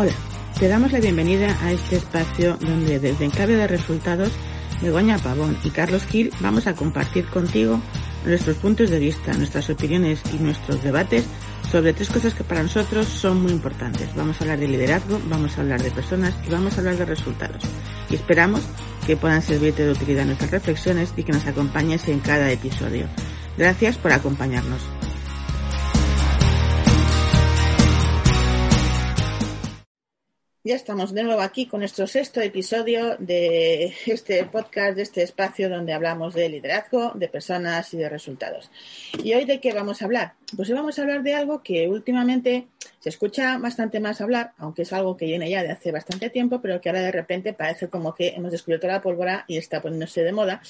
Hola, te damos la bienvenida a este espacio donde desde Encable de Resultados, Begoña Pavón y Carlos Gil vamos a compartir contigo nuestros puntos de vista, nuestras opiniones y nuestros debates sobre tres cosas que para nosotros son muy importantes. Vamos a hablar de liderazgo, vamos a hablar de personas y vamos a hablar de resultados. Y esperamos que puedan servirte de utilidad nuestras reflexiones y que nos acompañes en cada episodio. Gracias por acompañarnos. Ya estamos de nuevo aquí con nuestro sexto episodio de este podcast, de este espacio donde hablamos de liderazgo, de personas y de resultados. ¿Y hoy de qué vamos a hablar? Pues hoy vamos a hablar de algo que últimamente se escucha bastante más hablar, aunque es algo que viene ya de hace bastante tiempo, pero que ahora de repente parece como que hemos descubierto la pólvora y está poniéndose de moda,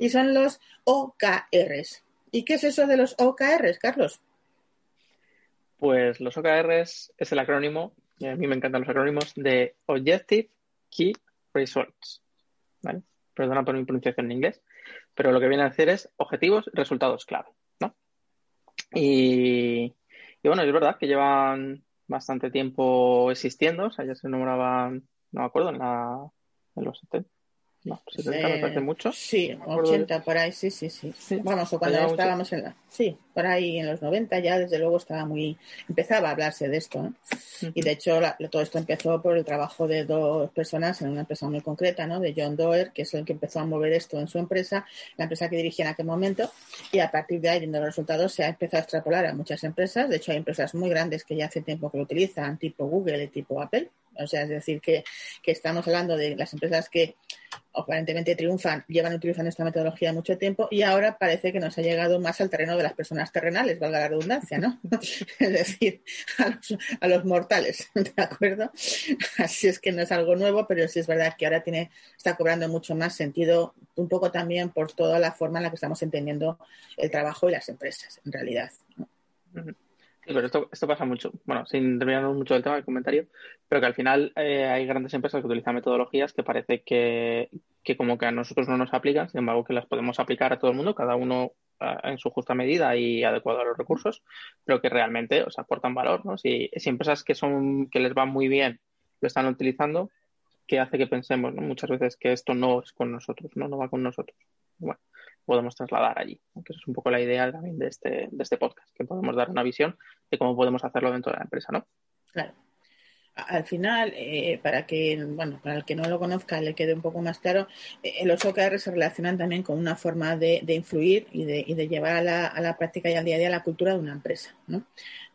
y son los OKRs. ¿Y qué es eso de los OKRs, Carlos? Pues los OKRs es el acrónimo a mí me encantan los acrónimos de Objective Key Results. ¿vale? Perdona por mi pronunciación en inglés, pero lo que viene a decir es objetivos, resultados clave. ¿no? Y, bueno, es verdad que llevan bastante tiempo existiendo, o sea, ya se nombraban, no me acuerdo, en, la, en los 70, no, 70 me parece mucho. Sí, 80 por ahí, sí, sí, sí. Vamos, o cuando estábamos en la... Sí, por ahí en los 90 ya desde luego estaba muy... Empezaba a hablarse de esto, ¿no? Y de hecho todo esto empezó por el trabajo de dos personas en una empresa muy concreta, ¿no? De John Doerr, que es el que empezó a mover esto en su empresa, la empresa que dirigía en aquel momento, y a partir de ahí, viendo los resultados, se ha empezado a extrapolar a muchas empresas. De hecho, hay empresas muy grandes que ya hace tiempo que lo utilizan, tipo Google y tipo Apple. O sea, es decir, que, que estamos hablando de las empresas que aparentemente triunfan, llevan utilizando esta metodología mucho tiempo y ahora parece que nos ha llegado más al terreno de las personas terrenales, valga la redundancia, ¿no? es decir, a los, mortales, ¿de acuerdo? Así es que no es algo nuevo, pero sí es verdad que ahora tiene, está cobrando mucho más sentido, un poco también por toda la forma en la que estamos entendiendo el trabajo y las empresas, en realidad. Sí, pero esto, esto pasa mucho. Bueno, sin terminarnos mucho del tema del comentario, pero que al final eh, hay grandes empresas que utilizan metodologías que parece que, que, como que a nosotros no nos aplican, sin embargo que las podemos aplicar a todo el mundo, cada uno en su justa medida y adecuado a los recursos, pero que realmente os aportan valor, ¿no? Si, si empresas que son que les va muy bien lo están utilizando, que hace que pensemos ¿no? muchas veces que esto no es con nosotros, no, no va con nosotros. Bueno, podemos trasladar allí. Que es un poco la idea también de este, de este podcast, que podemos dar una visión de cómo podemos hacerlo dentro de la empresa, ¿no? Claro. Al final, eh, para que, bueno, para el que no lo conozca le quede un poco más claro, eh, los OKR se relacionan también con una forma de, de influir y de, y de llevar a la, a la, práctica y al día a día la cultura de una empresa, ¿no?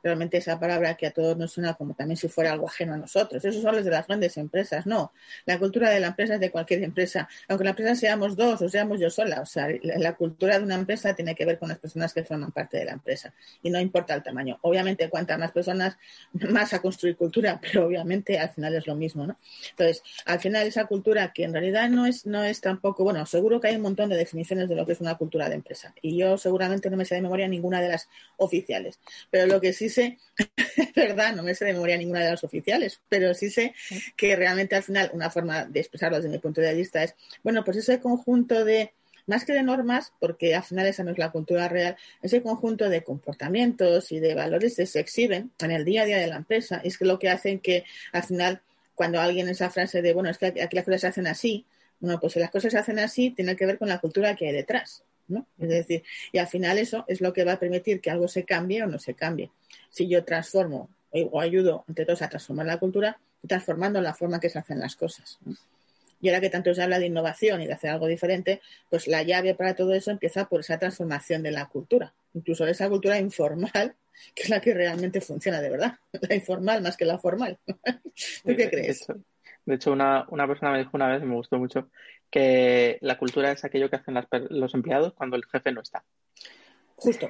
Realmente esa palabra que a todos nos suena como también si fuera algo ajeno a nosotros. Esos son los de las grandes empresas. No, la cultura de la empresa es de cualquier empresa, aunque la empresa seamos dos o seamos yo sola. O sea, la cultura de una empresa tiene que ver con las personas que forman parte de la empresa y no importa el tamaño. Obviamente, cuantas más personas, más a construir cultura, pero obviamente al final es lo mismo, ¿no? Entonces, al final esa cultura que en realidad no es, no es tampoco, bueno, seguro que hay un montón de definiciones de lo que es una cultura de empresa y yo seguramente no me sé de memoria ninguna de las oficiales, pero lo que sí sé, verdad, no me sé de memoria ninguna de las oficiales, pero sí sé que realmente al final una forma de expresarlo desde mi punto de vista es, bueno, pues ese conjunto de, más que de normas, porque al final esa no es la cultura real, ese conjunto de comportamientos y de valores que se exhiben en el día a día de la empresa, es que lo que hacen que al final, cuando alguien esa frase de, bueno, es que aquí las cosas se hacen así, bueno, pues si las cosas se hacen así, tiene que ver con la cultura que hay detrás. ¿no? Es decir, y al final eso es lo que va a permitir que algo se cambie o no se cambie. Si yo transformo o ayudo, entre todos, a transformar la cultura, transformando la forma que se hacen las cosas. ¿no? Y ahora que tanto se habla de innovación y de hacer algo diferente, pues la llave para todo eso empieza por esa transformación de la cultura, incluso de esa cultura informal, que es la que realmente funciona de verdad, la informal más que la formal. ¿Tú qué crees? De hecho, una, una persona me dijo una vez, y me gustó mucho, que la cultura es aquello que hacen las, los empleados cuando el jefe no está. Justo.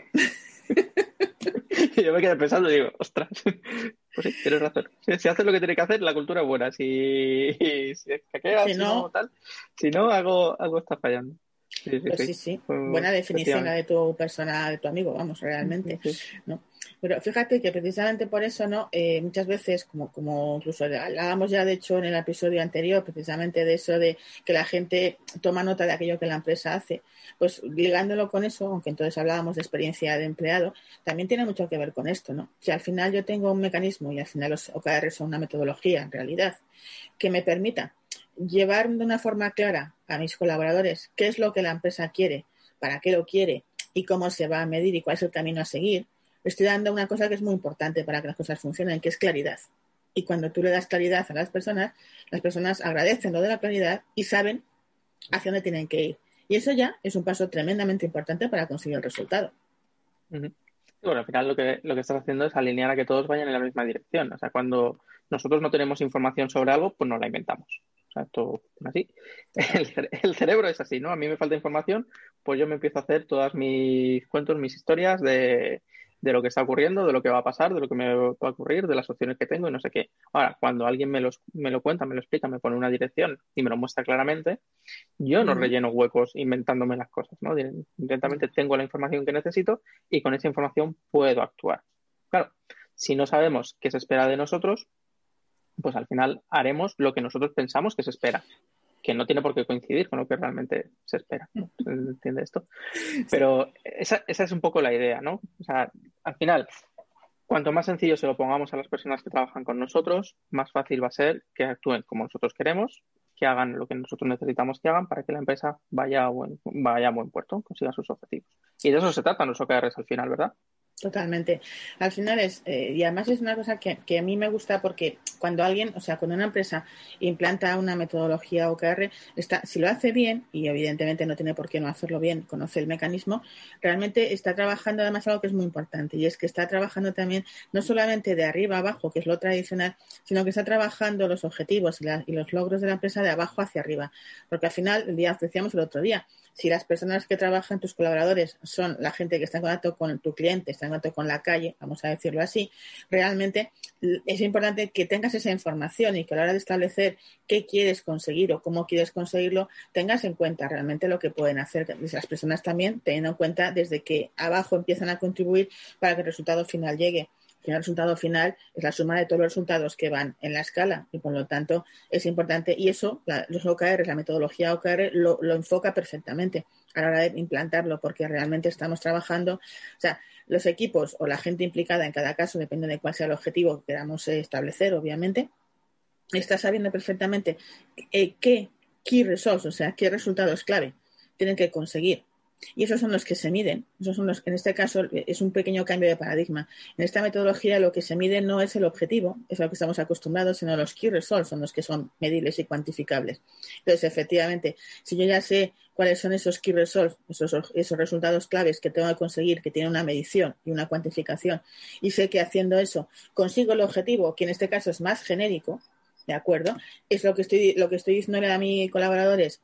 y yo me quedé pensando y digo, ostras, pues sí, tienes razón. Si, si haces lo que tiene que hacer, la cultura es buena. Si, si es que queda, si, no, tal, si no, algo, algo está fallando. Sí, sí, pues sí. Buena definición la de tu persona, de tu amigo, vamos, realmente. ¿no? Pero fíjate que precisamente por eso, ¿no? Eh, muchas veces, como, como incluso hablábamos ya de hecho en el episodio anterior, precisamente de eso de que la gente toma nota de aquello que la empresa hace, pues ligándolo con eso, aunque entonces hablábamos de experiencia de empleado, también tiene mucho que ver con esto, ¿no? Si al final yo tengo un mecanismo y al final los OKR son una metodología en realidad que me permita llevar de una forma clara a mis colaboradores qué es lo que la empresa quiere, para qué lo quiere y cómo se va a medir y cuál es el camino a seguir, estoy dando una cosa que es muy importante para que las cosas funcionen, que es claridad. Y cuando tú le das claridad a las personas, las personas agradecen lo de la claridad y saben hacia dónde tienen que ir. Y eso ya es un paso tremendamente importante para conseguir el resultado. Bueno, al final lo que, lo que estás haciendo es alinear a que todos vayan en la misma dirección. O sea, cuando nosotros no tenemos información sobre algo, pues no la inventamos. O sea, esto así. El, cerebro es así, ¿no? A mí me falta información, pues yo me empiezo a hacer todas mis cuentos, mis historias de, de lo que está ocurriendo, de lo que va a pasar, de lo que me va a ocurrir, de las opciones que tengo y no sé qué. Ahora, cuando alguien me, los, me lo cuenta, me lo explica, me pone una dirección y me lo muestra claramente, yo no relleno huecos inventándome las cosas, ¿no? Directamente tengo la información que necesito y con esa información puedo actuar. Claro, si no sabemos qué se espera de nosotros, pues al final haremos lo que nosotros pensamos que se espera, que no tiene por qué coincidir con lo que realmente se espera. ¿Se entiende esto? Pero esa, esa es un poco la idea, ¿no? O sea, al final, cuanto más sencillo se lo pongamos a las personas que trabajan con nosotros, más fácil va a ser que actúen como nosotros queremos, que hagan lo que nosotros necesitamos que hagan para que la empresa vaya a buen, vaya a buen puerto, consiga sus objetivos. Y de eso se trata los OKRs al final, ¿verdad? Totalmente. Al final es, eh, y además es una cosa que, que, a mí me gusta porque cuando alguien, o sea, cuando una empresa implanta una metodología OKR, está, si lo hace bien, y evidentemente no tiene por qué no hacerlo bien, conoce el mecanismo, realmente está trabajando además algo que es muy importante, y es que está trabajando también no solamente de arriba abajo, que es lo tradicional, sino que está trabajando los objetivos y, y los logros de la empresa de abajo hacia arriba. Porque al final, día, decíamos el otro día, si las personas que trabajan, tus colaboradores, son la gente que está en contacto con tu cliente, está en contacto con la calle, vamos a decirlo así, realmente es importante que tengas esa información y que a la hora de establecer qué quieres conseguir o cómo quieres conseguirlo, tengas en cuenta realmente lo que pueden hacer las personas también, teniendo en cuenta desde que abajo empiezan a contribuir para que el resultado final llegue el resultado final es la suma de todos los resultados que van en la escala y por lo tanto es importante y eso los OKR, la metodología OKR lo, enfoca perfectamente a la hora de implantarlo porque realmente estamos trabajando, o sea, los equipos o la gente implicada en cada caso, depende de cuál sea el objetivo que queramos establecer, obviamente, está sabiendo perfectamente eh, qué key results, o sea, qué resultados clave tienen que conseguir y esos son los que se miden. Esos son los en este caso es un pequeño cambio de paradigma. En esta metodología lo que se mide no es el objetivo, es a lo que estamos acostumbrados, sino los key results son los que son medibles y cuantificables. Entonces, efectivamente, si yo ya sé cuáles son esos key results, esos, esos resultados claves que tengo que conseguir, que tienen una medición y una cuantificación, y sé que haciendo eso consigo el objetivo, que en este caso es más genérico, ¿de acuerdo? Es lo que estoy, lo que estoy diciendo a mis colaboradores,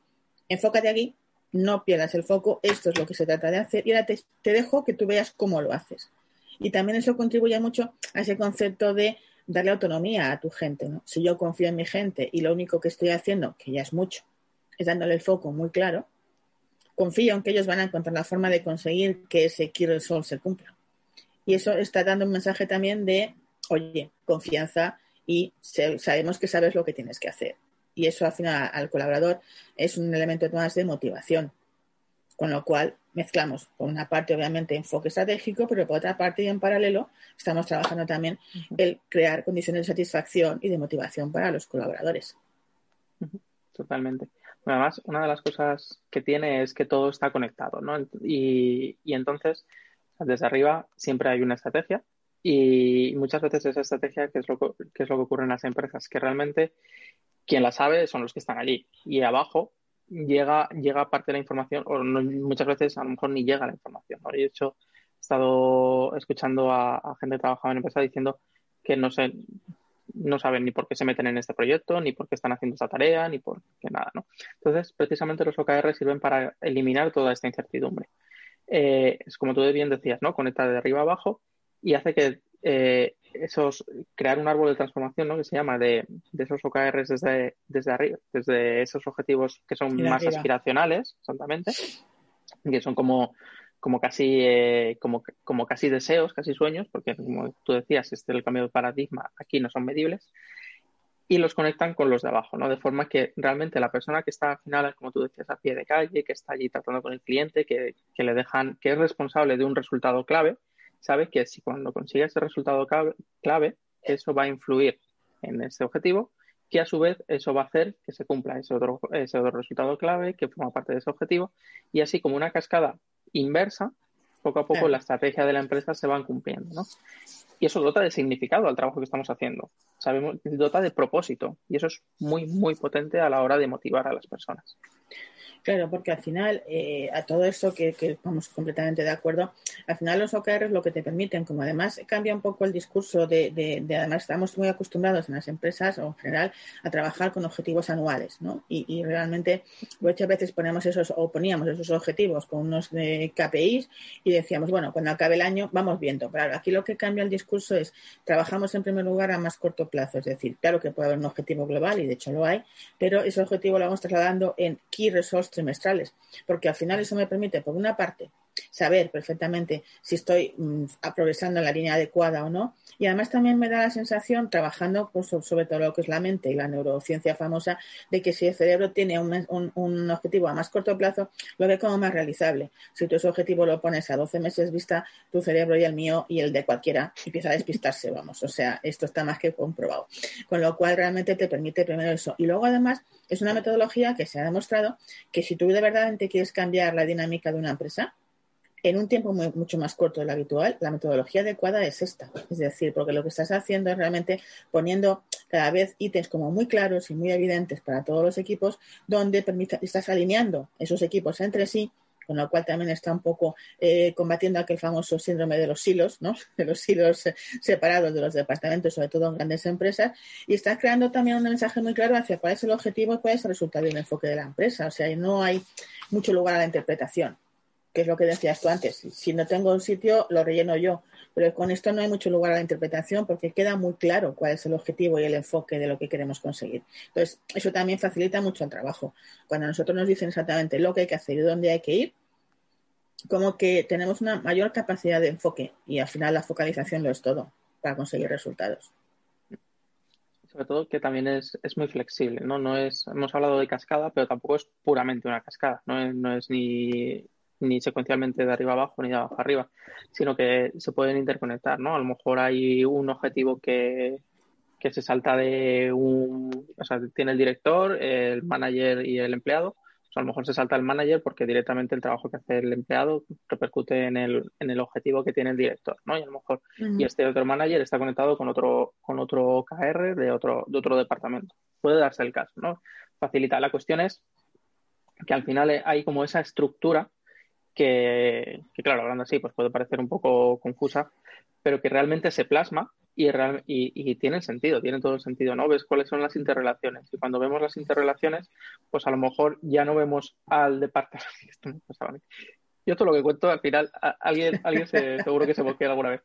enfócate aquí, no pierdas el foco, esto es lo que se trata de hacer y ahora te, dejo que tú veas cómo lo haces. Y también eso contribuye mucho a ese concepto de darle autonomía a tu gente. Si yo confío en mi gente y lo único que estoy haciendo, que ya es mucho, es dándole el foco muy claro, confío en que ellos van a encontrar la forma de conseguir que ese key result se cumpla. Y eso está dando un mensaje también de, oye, confianza y sabemos que sabes lo que tienes que hacer y eso al final al colaborador es un elemento más de motivación. Con lo cual mezclamos por una parte obviamente enfoque estratégico, pero por otra parte y en paralelo estamos trabajando también el crear condiciones de satisfacción y de motivación para los colaboradores. Totalmente. Además, una de las cosas que tiene es que todo está conectado, ¿no? Y, y entonces, desde arriba siempre hay una estrategia y muchas veces esa estrategia, que es lo que, es lo que ocurre en las empresas, que realmente quien la sabe son los que están allí. Y abajo llega, llega parte de la información, o muchas veces a lo mejor ni llega la información. ¿no? de hecho, he estado escuchando a, gente que trabajaba en empresa diciendo que no sé, no saben ni por qué se meten en este proyecto, ni por qué están haciendo esta tarea, ni por qué nada, ¿no? Entonces, precisamente los OKR sirven para eliminar toda esta incertidumbre. Eh, es como tú bien decías, ¿no? Conecta de arriba abajo y hace que eh, esos, crear un árbol de transformación, ¿no? Que se llama de, esos OKRs desde, desde arriba, desde esos objetivos que son más aspiracionales, exactamente, que son como, como casi, eh, como, como casi deseos, casi sueños, porque como tú decías, este es el cambio de paradigma, aquí no son medibles, y los conectan con los de abajo, ¿no? De forma que realmente la persona que está al final, como tú decías, a pie de calle, que está allí tratando con el cliente, que, que le dejan, que es responsable de un resultado clave, sabe que si cuando consigue ese resultado clave, eso va a influir en ese objetivo, que a su vez eso va a hacer que se cumpla ese otro, ese otro resultado clave que forma parte de ese objetivo y así como una cascada inversa, poco a poco la estrategia de la empresa se van cumpliendo, ¿no? Y eso dota de significado al trabajo que estamos haciendo. Sabemos, dota de propósito. Y eso es muy, muy potente a la hora de motivar a las personas. Claro, porque al final, eh, a todo eso que, estamos completamente de acuerdo, al final los OKRs lo que te permiten, como además cambia un poco el discurso de, de, además estamos muy acostumbrados en las empresas o en general a trabajar con objetivos anuales, ¿no? Y, realmente muchas veces ponemos esos o poníamos esos objetivos con unos de KPIs y decíamos, bueno, cuando acabe el año vamos viendo. Pero aquí lo que cambia el discurso es trabajamos en primer lugar a más corto plazo, es decir, claro que puede haber un objetivo global y de hecho lo hay, pero ese objetivo lo vamos trasladando en key results trimestrales, porque al final eso me permite, por una parte, saber perfectamente si estoy mm, progresando en la línea adecuada o no. Y además también me da la sensación, trabajando pues, sobre todo lo que es la mente y la neurociencia famosa, de que si el cerebro tiene un, objetivo a más corto plazo, lo ve como más realizable. Si tú ese objetivo lo pones a 12 meses vista, tu cerebro y el mío y el de cualquiera empieza a despistarse, vamos. O sea, esto está más que comprobado. Con lo cual realmente te permite primero eso. Y luego además es una metodología que se ha demostrado que si tú de verdad quieres cambiar la dinámica de una empresa, en un tiempo mucho más corto de lo habitual, la metodología adecuada es esta. Es decir, porque lo que estás haciendo es realmente poniendo cada vez ítems como muy claros y muy evidentes para todos los equipos, donde estás alineando esos equipos entre sí, con lo cual también está un poco eh, combatiendo aquel famoso síndrome de los silos, ¿no? De los silos separados de los departamentos, sobre todo en grandes empresas, y estás creando también un mensaje muy claro hacia cuál es el objetivo y cuál es el resultado y el enfoque de la empresa. O sea, no hay mucho lugar a la interpretación que es lo que decías tú antes. Si no tengo un sitio, lo relleno yo. Pero con esto no hay mucho lugar a la interpretación porque queda muy claro cuál es el objetivo y el enfoque de lo que queremos conseguir. Entonces, eso también facilita mucho el trabajo. Cuando nosotros nos dicen exactamente lo que hay que hacer y dónde hay que ir, como que tenemos una mayor capacidad de enfoque y al final la focalización lo es todo para conseguir resultados sobre todo que también es, es, muy flexible, ¿no? No es, hemos hablado de cascada, pero tampoco es puramente una cascada, no no es ni ni secuencialmente de arriba abajo ni de abajo arriba, sino que se pueden interconectar, ¿no? A lo mejor hay un objetivo que, que se salta de un, o sea, tiene el director, el manager y el empleado. O sea, a lo mejor se salta el manager porque directamente el trabajo que hace el empleado repercute en el, en el objetivo que tiene el director, ¿no? Y a lo mejor, y este otro manager está conectado con otro, con otro KR de otro, de otro departamento. Puede darse el caso, ¿no? Facilita. La cuestión es que al final hay como esa estructura que, claro, hablando así, pues puede parecer un poco confusa, pero que realmente se plasma y, y, tiene sentido, tiene todo el sentido, ¿no? Ves cuáles son las interrelaciones. Y cuando vemos las interrelaciones, pues a lo mejor ya no vemos al departamento. Yo todo lo que cuento, al final, alguien, alguien se, seguro que se bloquea alguna vez.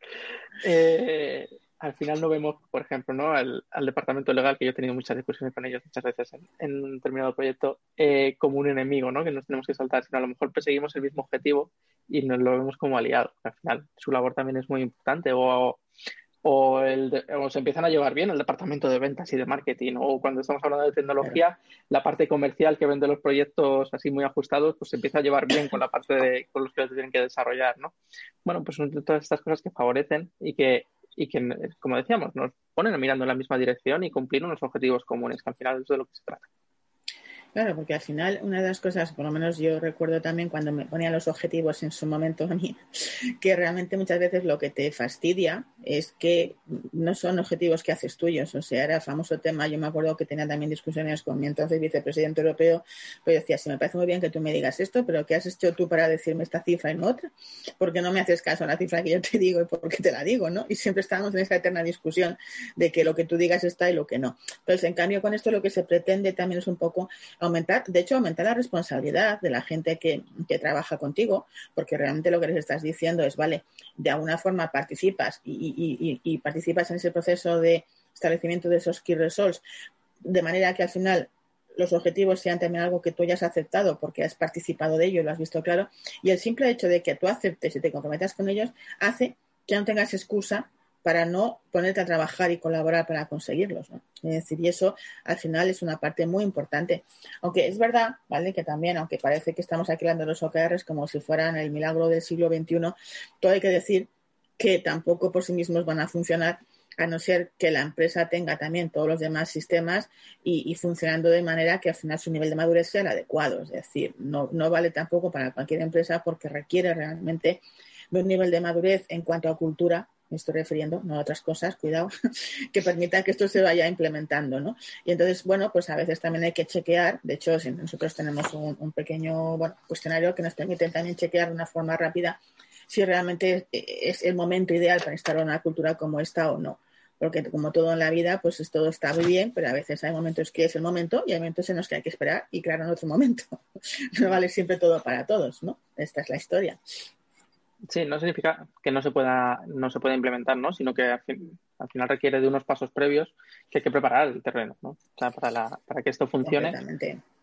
Eh, al final no vemos, por ejemplo, ¿no? al, departamento legal, que yo he tenido muchas discusiones con ellos muchas veces en, un determinado proyecto, eh, como un enemigo, ¿no? que nos tenemos que saltar, sino a lo mejor perseguimos el mismo objetivo y nos lo vemos como aliado. Al final, su labor también es muy importante. O, o, el se empiezan a llevar bien el departamento de ventas y de marketing, o cuando estamos hablando de tecnología, la parte comercial que vende los proyectos así muy ajustados, pues se empieza a llevar bien con la parte de con los que tienen que desarrollar, ¿no? Bueno, pues son todas estas cosas que favorecen y que y que, como decíamos, nos ponen mirando en la misma dirección y cumplir unos objetivos comunes, que al final es de lo que se trata. Claro, porque al final una de las cosas, por lo menos yo recuerdo también cuando me ponían los objetivos en su momento a mí, que realmente muchas veces lo que te fastidia es que no son objetivos que haces tuyos. O sea, era el famoso tema, yo me acuerdo que tenía también discusiones con mi entonces vicepresidente europeo, pues decía, sí, me parece muy bien que tú me digas esto, pero ¿qué has hecho tú para decirme esta cifra y no otra? Porque no me haces caso a la cifra que yo te digo y por qué te la digo, ¿no? Y siempre estábamos en esa eterna discusión de que lo que tú digas está y lo que no. Entonces, en cambio, con esto lo que se pretende también es un poco aumentar, de hecho, aumentar la responsabilidad de la gente que, trabaja contigo, porque realmente lo que les estás diciendo es, vale, de alguna forma participas y, y, participas en ese proceso de establecimiento de esos key results, de manera que al final los objetivos sean también algo que tú hayas aceptado porque has participado de ello y lo has visto claro. Y el simple hecho de que tú aceptes y te comprometas con ellos hace que no tengas excusa para no ponerte a trabajar y colaborar para conseguirlos. Es decir, y eso al final es una parte muy importante. Aunque es verdad, ¿vale? Que también, aunque parece que estamos aquí los OKRs como si fueran el milagro del siglo XXI, todo hay que decir que tampoco por sí mismos van a funcionar a no ser que la empresa tenga también todos los demás sistemas y, funcionando de manera que al final su nivel de madurez sea el adecuado. Es decir, no, no vale tampoco para cualquier empresa porque requiere realmente de un nivel de madurez en cuanto a cultura me estoy refiriendo, no a otras cosas, cuidado, que permita que esto se vaya implementando, ¿no? Y entonces, bueno, pues a veces también hay que chequear, de hecho, si nosotros tenemos un, pequeño cuestionario que nos permite también chequear de una forma rápida si realmente es el momento ideal para instalar una cultura como esta o no. Porque como todo en la vida, pues todo está muy bien, pero a veces hay momentos que es el momento y hay momentos en los que hay que esperar y crear en otro momento. No vale siempre todo para todos, ¿no? Esta es la historia. Sí, no significa que no se pueda, no se pueda implementar, ¿no? Sino que al, final requiere de unos pasos previos que hay que preparar el terreno, ¿no? O sea, para, la, para que esto funcione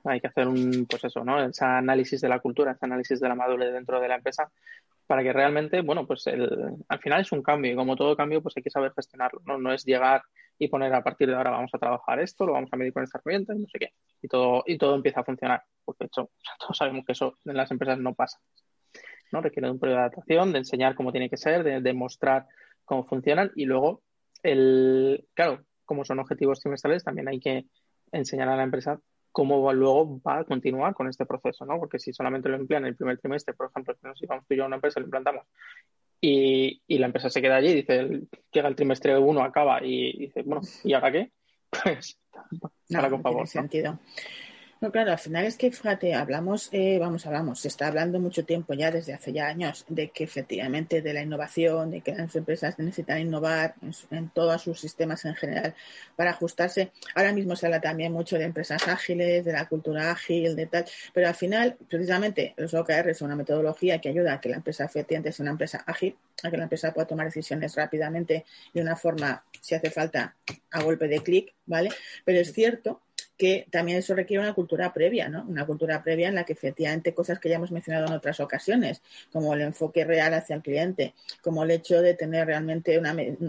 hay que hacer un, pues eso, ¿no? Ese análisis de la cultura, ese análisis de la madurez dentro de la empresa para que realmente, bueno, pues el, al final es un cambio y como todo cambio, pues hay que saber gestionarlo, ¿no? No es llegar y poner a partir de ahora vamos a trabajar esto, lo vamos a medir con esta herramienta y no sé qué. Y todo, y todo empieza a funcionar. Porque de hecho, todos sabemos que eso en las empresas no pasa. ¿No? Requiere un periodo de adaptación, de enseñar cómo tiene que ser, de, demostrar cómo funcionan y luego, el, claro, como son objetivos trimestrales, también hay que enseñar a la empresa cómo luego va a continuar con este proceso, ¿no? Porque si solamente lo emplean el primer trimestre, por ejemplo, si vamos tú y yo a una empresa, lo implantamos y, y la empresa se queda allí, dice, llega el trimestre uno, acaba y, dice, bueno, ¿y ahora qué? Pues, para con favor. sentido. No, claro, al final es que, fíjate, hablamos, eh, vamos, hablamos, se está hablando mucho tiempo ya, desde hace ya años, de que efectivamente de la innovación, de que las empresas necesitan innovar en, todos sus sistemas en general para ajustarse. Ahora mismo se habla también mucho de empresas ágiles, de la cultura ágil, de tal, pero al final, precisamente, los OKR son una metodología que ayuda a que la empresa efectivamente sea una empresa ágil, a que la empresa pueda tomar decisiones rápidamente de una forma, si hace falta, a golpe de clic, ¿vale? Pero es cierto que también eso requiere una cultura previa, ¿no? Una cultura previa en la que efectivamente cosas que ya hemos mencionado en otras ocasiones, como el enfoque real hacia el cliente, como el hecho de tener realmente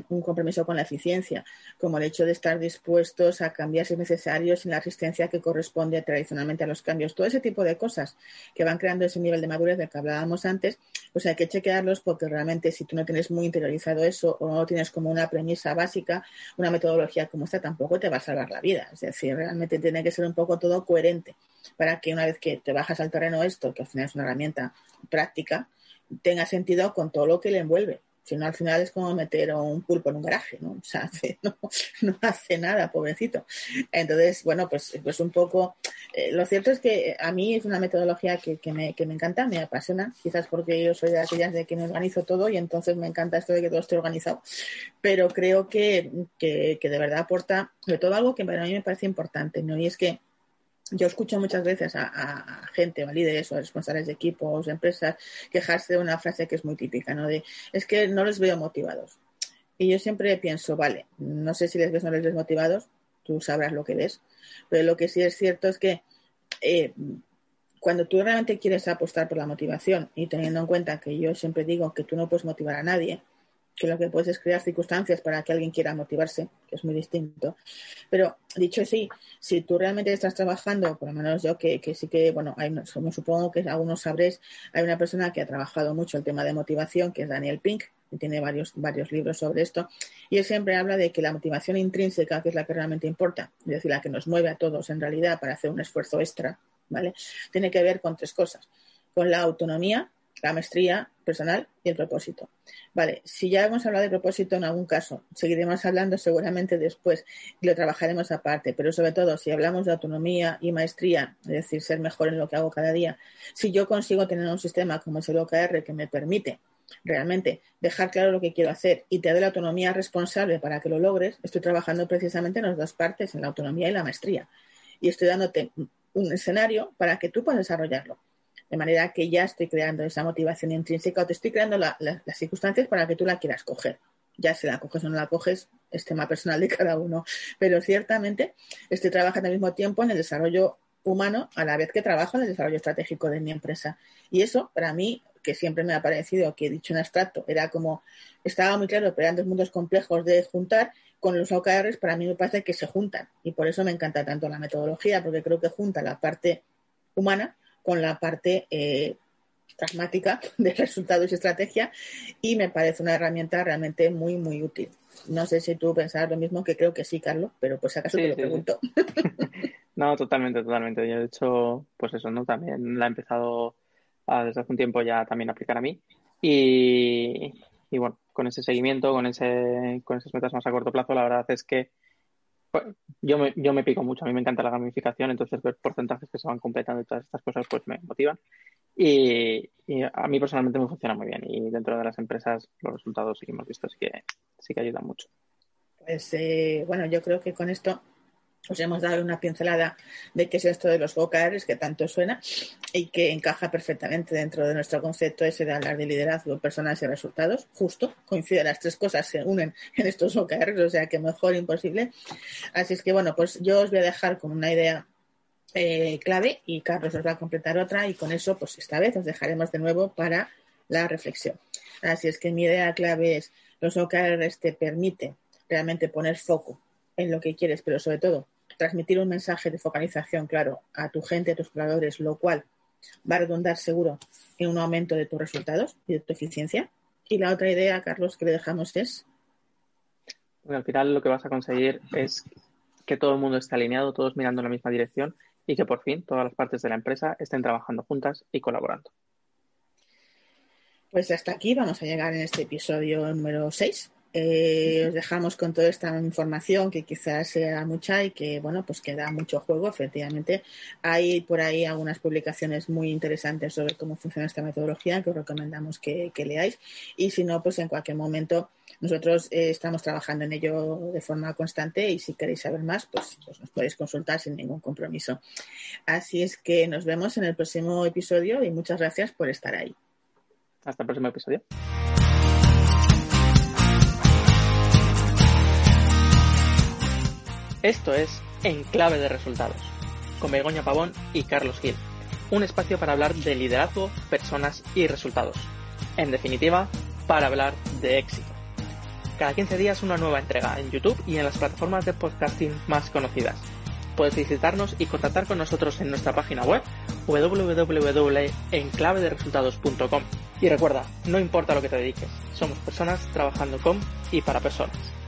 un compromiso con la eficiencia, como el hecho de estar dispuestos a cambiar si es necesario sin la asistencia que corresponde tradicionalmente a los cambios. Todo ese tipo de cosas que van creando ese nivel de madurez del que hablábamos antes, pues hay que chequearlos porque realmente si tú no tienes muy interiorizado eso o no tienes como una premisa básica, una metodología como esta tampoco te va a salvar la vida. Es decir, realmente tiene que ser un poco todo coherente para que una vez que te bajas al terreno esto, que al final es una herramienta práctica, tenga sentido con todo lo que le envuelve. Si no, al final es como meter un pulpo en un garaje, ¿no? O sea, no, hace nada, pobrecito. Entonces, bueno, pues, pues un poco. Eh, lo cierto es que a mí es una metodología que, me, que me encanta, me apasiona, quizás porque yo soy de aquellas de que me organizo todo y entonces me encanta esto de que todo esté organizado. Pero creo que, que, que de verdad aporta, sobre todo algo que para mí me parece importante, ¿no? Y es que yo escucho muchas veces a, gente, a líderes o a responsables de equipos, empresas, quejarse de una frase que es muy típica, ¿no? De, es que no les veo motivados. Y yo siempre pienso, vale, no sé si les ves o no les ves motivados, tú sabrás lo que ves, pero lo que sí es cierto es que eh, cuando tú realmente quieres apostar por la motivación y teniendo en cuenta que yo siempre digo que tú no puedes motivar a nadie, que lo que puedes es crear circunstancias para que alguien quiera motivarse, que es muy distinto. Pero dicho así, si tú realmente estás trabajando, por lo menos yo que, sí que, bueno, hay, como supongo que algunos sabréis, hay una persona que ha trabajado mucho el tema de motivación, que es Daniel Pink, y tiene varios, varios libros sobre esto, y él siempre habla de que la motivación intrínseca, que es la que realmente importa, es decir, la que nos mueve a todos en realidad para hacer un esfuerzo extra, ¿vale? Tiene que ver con tres cosas, con la autonomía, la maestría personal y el propósito. Vale, si ya hemos hablado de propósito en algún caso, seguiremos hablando seguramente después y lo trabajaremos aparte, pero sobre todo si hablamos de autonomía y maestría, es decir, ser mejor en lo que hago cada día, si yo consigo tener un sistema como es el OKR que me permite realmente dejar claro lo que quiero hacer y te doy la autonomía responsable para que lo logres, estoy trabajando precisamente en las dos partes, en la autonomía y la maestría. Y estoy dándote un escenario para que tú puedas desarrollarlo. De manera que ya estoy creando esa motivación intrínseca o te estoy creando las circunstancias para que tú la quieras coger. ya si la coges o no la coges, es tema personal de cada uno. Pero ciertamente estoy trabajando al mismo tiempo en el desarrollo humano a la vez que trabajo en el desarrollo estratégico de mi empresa. Y eso, para mí, que siempre me ha parecido que he dicho en abstracto, era como, estaba muy claro, pero eran dos mundos complejos de juntar, con los OKRs para mí me parece que se juntan. Y por eso me encanta tanto la metodología, porque creo que junta la parte humana con la parte eh, pragmática de resultados y estrategia y me parece una herramienta realmente muy, muy útil. No sé si tú pensabas lo mismo, que creo que sí, Carlos, pero si acaso te lo pregunto. no, totalmente, totalmente. Yo, de hecho, pues eso, ¿no? También la he empezado desde hace un tiempo ya también a aplicar a mí. Y, y bueno, con ese seguimiento, con, ese, con esas metas más a corto plazo, la verdad es que pues, yo, me, yo me pico mucho. A mí me encanta la gamificación, entonces ver porcentajes que se van completando y todas estas cosas pues me motivan. Y, a mí personalmente me funciona muy bien y dentro de las empresas los resultados que hemos visto sí que, sí que ayudan mucho. Pues eh, bueno, yo creo que con esto os hemos dado una pincelada de qué es esto de los OKRs que tanto suena y que encaja perfectamente dentro de nuestro concepto ese de hablar de liderazgo, personas y resultados. Justo, coinciden las tres cosas, se unen en estos OKRs, o sea que mejor imposible. Así es que bueno, pues yo os voy a dejar con una idea eh, clave y Carlos os va a completar otra y con eso pues esta vez os dejaremos de nuevo para la reflexión. Así es que mi idea clave es los OKRs te permiten realmente poner foco en lo que quieres, pero sobre todo transmitir un mensaje de focalización claro a tu gente, a tus jugadores, lo cual va a redundar seguro en un aumento de tus resultados y de tu eficiencia. Y la otra idea, Carlos, que le dejamos es. Bueno, al final lo que vas a conseguir es que todo el mundo esté alineado, todos mirando en la misma dirección y que por fin todas las partes de la empresa estén trabajando juntas y colaborando. Pues hasta aquí vamos a llegar en este episodio número 6 eh, os dejamos con toda esta información que quizás sea mucha y que, bueno, pues que da mucho juego, efectivamente. Hay por ahí algunas publicaciones muy interesantes sobre cómo funciona esta metodología que os recomendamos que, leáis. Y si no, pues en cualquier momento nosotros eh, estamos trabajando en ello de forma constante y si queréis saber más, pues, pues nos podéis consultar sin ningún compromiso. Así es que nos vemos en el próximo episodio y muchas gracias por estar ahí. Hasta el próximo episodio. Esto es En Clave de Resultados, con Begoña Pavón y Carlos Gil, un espacio para hablar de liderazgo, personas y resultados. En definitiva, para hablar de éxito. Cada 15 días una nueva entrega en YouTube y en las plataformas de podcasting más conocidas. Puedes visitarnos y contactar con nosotros en nuestra página web www.enclavederesultados.com. Y recuerda, no importa lo que te dediques, somos personas trabajando con y para personas.